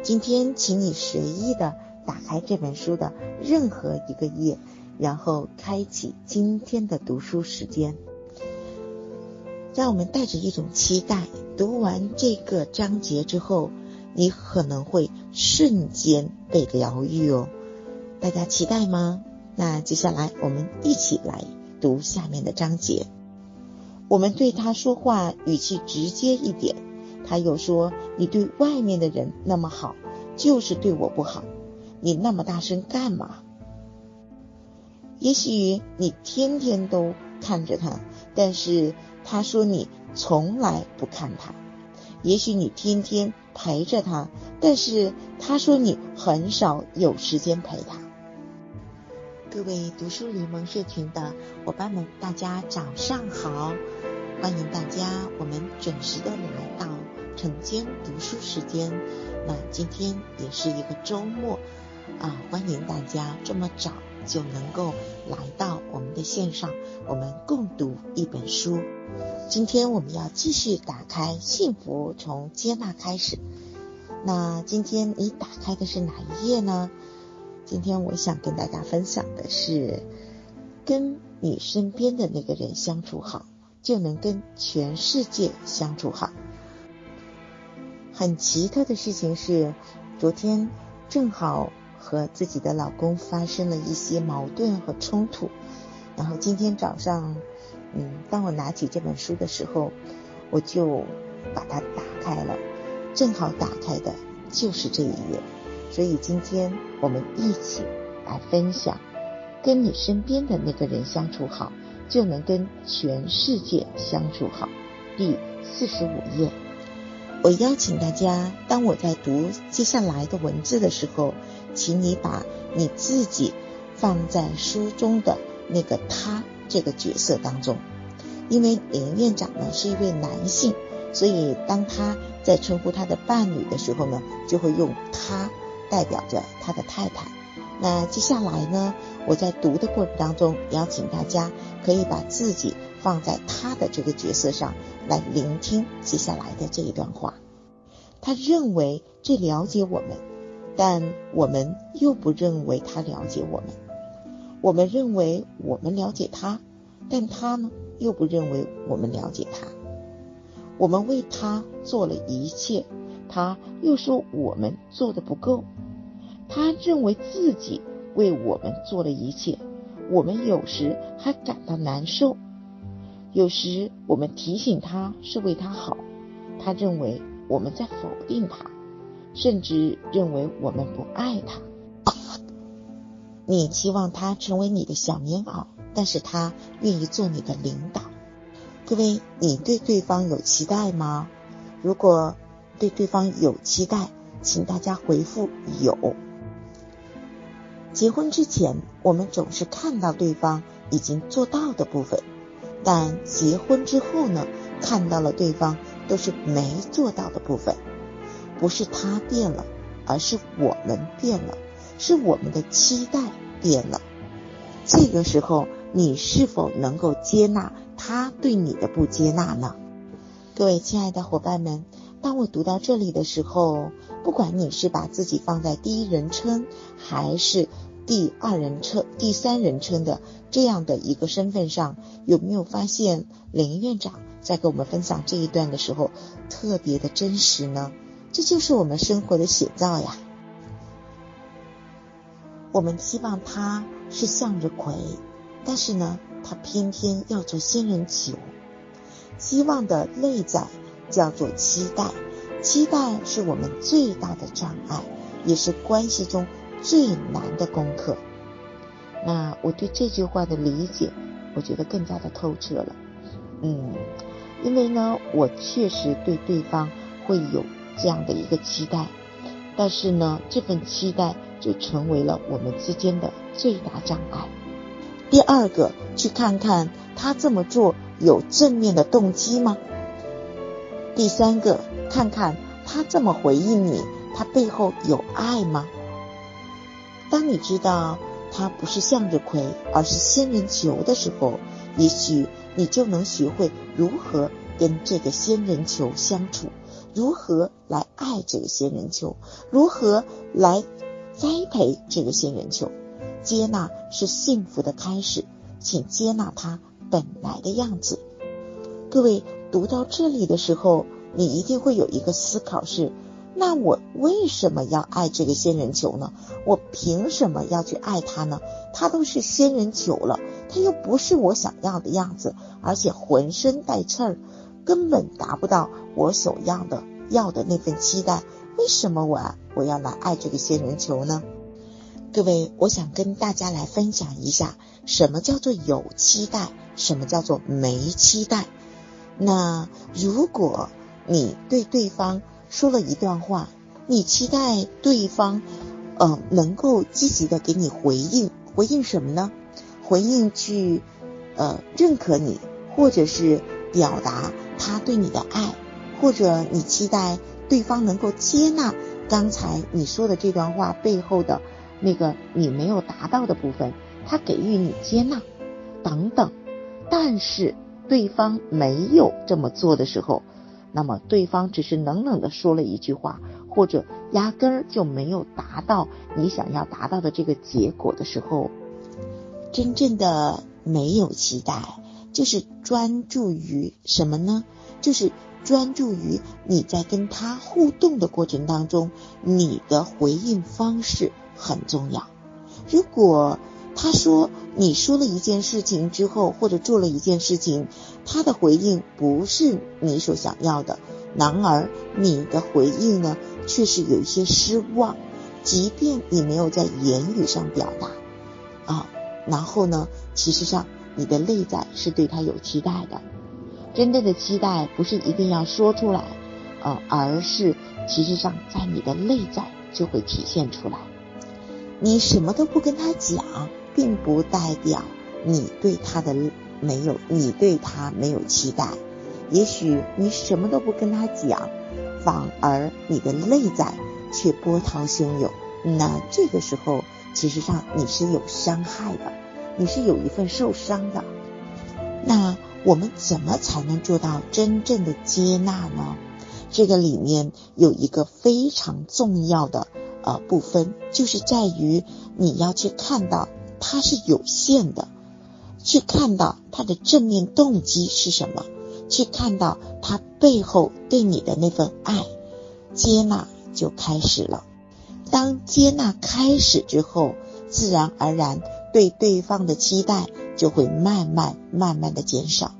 今天，请你随意的打开这本书的任何一个页，然后开启今天的读书时间。让我们带着一种期待，读完这个章节之后，你可能会瞬间被疗愈哦。大家期待吗？那接下来我们一起来读下面的章节。我们对他说话语气直接一点，他又说：“你对外面的人那么好，就是对我不好。你那么大声干嘛？”也许你天天都看着他，但是。他说：“你从来不看他，也许你天天陪着他，但是他说你很少有时间陪他。”各位读书联盟社群的伙伴们，大家早上好！欢迎大家，我们准时的来到晨间读书时间。那今天也是一个周末啊，欢迎大家这么早就能够来到我们的线上，我们共读一本书。今天我们要继续打开幸福，从接纳开始。那今天你打开的是哪一页呢？今天我想跟大家分享的是，跟你身边的那个人相处好，就能跟全世界相处好。很奇特的事情是，昨天正好和自己的老公发生了一些矛盾和冲突，然后今天早上。嗯，当我拿起这本书的时候，我就把它打开了，正好打开的就是这一页。所以今天我们一起来分享，跟你身边的那个人相处好，就能跟全世界相处好。第四十五页，我邀请大家，当我在读接下来的文字的时候，请你把你自己放在书中的那个他。这个角色当中，因为林院长呢是一位男性，所以当他在称呼他的伴侣的时候呢，就会用他代表着他的太太。那接下来呢，我在读的过程当中，邀请大家可以把自己放在他的这个角色上来聆听接下来的这一段话。他认为最了解我们，但我们又不认为他了解我们。我们认为我们了解他，但他呢又不认为我们了解他。我们为他做了一切，他又说我们做的不够。他认为自己为我们做了一切，我们有时还感到难受。有时我们提醒他是为他好，他认为我们在否定他，甚至认为我们不爱他。你期望他成为你的小棉袄，但是他愿意做你的领导。各位，你对对方有期待吗？如果对对方有期待，请大家回复有。结婚之前，我们总是看到对方已经做到的部分，但结婚之后呢，看到了对方都是没做到的部分。不是他变了，而是我们变了。是我们的期待变了，这个时候你是否能够接纳他对你的不接纳呢？各位亲爱的伙伴们，当我读到这里的时候，不管你是把自己放在第一人称还是第二人称、第三人称的这样的一个身份上，有没有发现林院长在跟我们分享这一段的时候特别的真实呢？这就是我们生活的写照呀。我们希望他是向日葵，但是呢，他偏偏要做仙人球。希望的内在叫做期待，期待是我们最大的障碍，也是关系中最难的功课。那我对这句话的理解，我觉得更加的透彻了。嗯，因为呢，我确实对对方会有这样的一个期待，但是呢，这份期待。就成为了我们之间的最大障碍。第二个，去看看他这么做有正面的动机吗？第三个，看看他这么回应你，他背后有爱吗？当你知道他不是向日葵，而是仙人球的时候，也许你就能学会如何跟这个仙人球相处，如何来爱这个仙人球，如何来栽培这个仙人球。接纳是幸福的开始，请接纳它本来的样子。各位读到这里的时候，你一定会有一个思考是：那我为什么要爱这个仙人球呢？我凭什么要去爱它呢？它都是仙人球了，它又不是我想要的样子，而且浑身带刺儿，根本达不到我所要的要的那份期待。为什么我我要来爱这个仙人球呢？各位，我想跟大家来分享一下，什么叫做有期待，什么叫做没期待。那如果你对对方说了一段话，你期待对方，呃，能够积极的给你回应，回应什么呢？回应去，呃，认可你，或者是表达他对你的爱，或者你期待对方能够接纳刚才你说的这段话背后的。那个你没有达到的部分，他给予你接纳，等等，但是对方没有这么做的时候，那么对方只是冷冷的说了一句话，或者压根儿就没有达到你想要达到的这个结果的时候，真正的没有期待，就是专注于什么呢？就是专注于你在跟他互动的过程当中，你的回应方式。很重要。如果他说你说了一件事情之后，或者做了一件事情，他的回应不是你所想要的，然而你的回应呢，却是有一些失望。即便你没有在言语上表达啊，然后呢，其实上你的内在是对他有期待的。真正的期待不是一定要说出来，呃，而是其实上在你的内在就会体现出来。你什么都不跟他讲，并不代表你对他的没有，你对他没有期待。也许你什么都不跟他讲，反而你的内在却波涛汹涌。那这个时候，其实上你是有伤害的，你是有一份受伤的。那我们怎么才能做到真正的接纳呢？这个里面有一个非常重要的。呃，部分就是在于你要去看到它是有限的，去看到他的正面动机是什么，去看到他背后对你的那份爱，接纳就开始了。当接纳开始之后，自然而然对对方的期待就会慢慢慢慢的减少，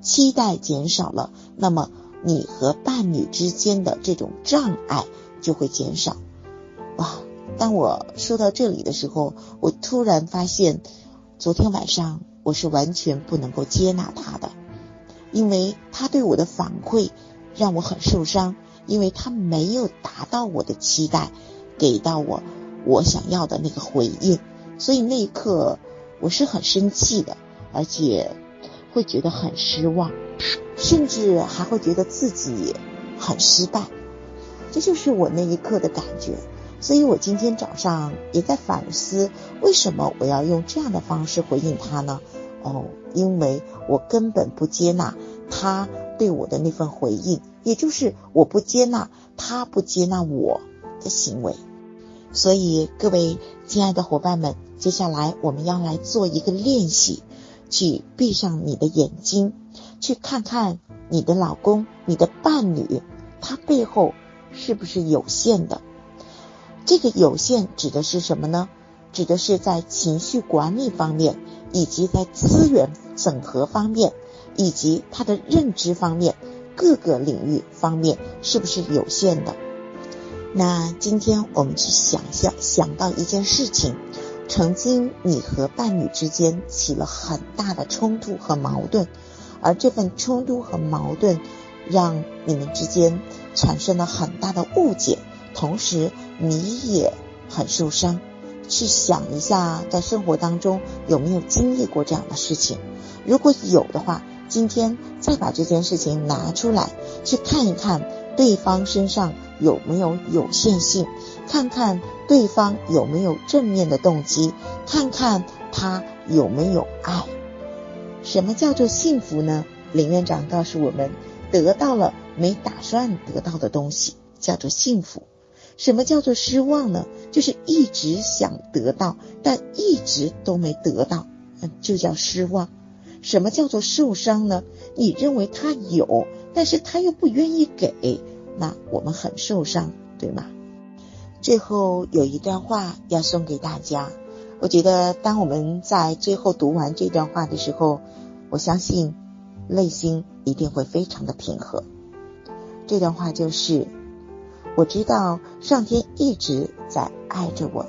期待减少了，那么你和伴侣之间的这种障碍就会减少。哇！当我说到这里的时候，我突然发现，昨天晚上我是完全不能够接纳他的，因为他对我的反馈让我很受伤，因为他没有达到我的期待，给到我我想要的那个回应，所以那一刻我是很生气的，而且会觉得很失望，甚至还会觉得自己很失败，这就是我那一刻的感觉。所以我今天早上也在反思，为什么我要用这样的方式回应他呢？哦，因为我根本不接纳他对我的那份回应，也就是我不接纳他不接纳我的行为。所以各位亲爱的伙伴们，接下来我们要来做一个练习，去闭上你的眼睛，去看看你的老公、你的伴侣，他背后是不是有限的。这个有限指的是什么呢？指的是在情绪管理方面，以及在资源整合方面，以及他的认知方面，各个领域方面是不是有限的？那今天我们去想象，想到一件事情，曾经你和伴侣之间起了很大的冲突和矛盾，而这份冲突和矛盾让你们之间产生了很大的误解。同时，你也很受伤。去想一下，在生活当中有没有经历过这样的事情？如果有的话，今天再把这件事情拿出来，去看一看对方身上有没有有限性，看看对方有没有正面的动机，看看他有没有爱。什么叫做幸福呢？林院长告诉我们，得到了没打算得到的东西，叫做幸福。什么叫做失望呢？就是一直想得到，但一直都没得到，就叫失望。什么叫做受伤呢？你认为他有，但是他又不愿意给，那我们很受伤，对吗？最后有一段话要送给大家，我觉得当我们在最后读完这段话的时候，我相信内心一定会非常的平和。这段话就是。我知道上天一直在爱着我，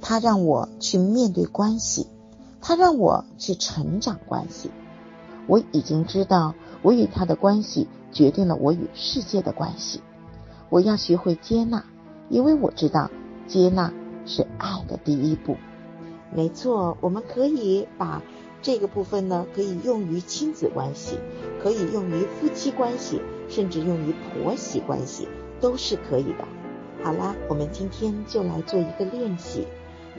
他让我去面对关系，他让我去成长关系。我已经知道，我与他的关系决定了我与世界的关系。我要学会接纳，因为我知道接纳是爱的第一步。没错，我们可以把这个部分呢，可以用于亲子关系，可以用于夫妻关系，甚至用于婆媳关系。都是可以的。好啦，我们今天就来做一个练习，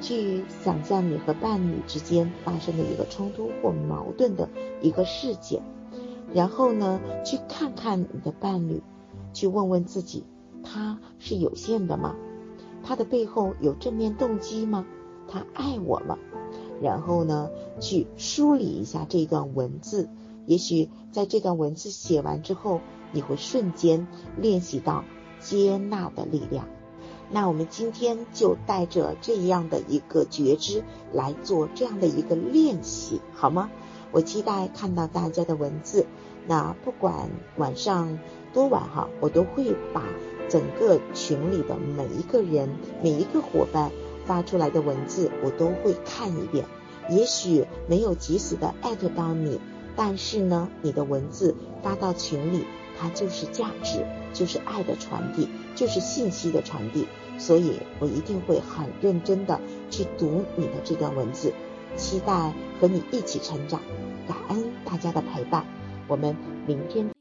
去想象你和伴侣之间发生的一个冲突或矛盾的一个事件，然后呢，去看看你的伴侣，去问问自己，他是有限的吗？他的背后有正面动机吗？他爱我吗？然后呢，去梳理一下这段文字，也许在这段文字写完之后，你会瞬间练习到。接纳的力量。那我们今天就带着这样的一个觉知来做这样的一个练习，好吗？我期待看到大家的文字。那不管晚上多晚哈，我都会把整个群里的每一个人、每一个伙伴发出来的文字，我都会看一遍。也许没有及时的艾特到你，但是呢，你的文字发到群里。它就是价值，就是爱的传递，就是信息的传递，所以我一定会很认真的去读你的这段文字，期待和你一起成长，感恩大家的陪伴，我们明天。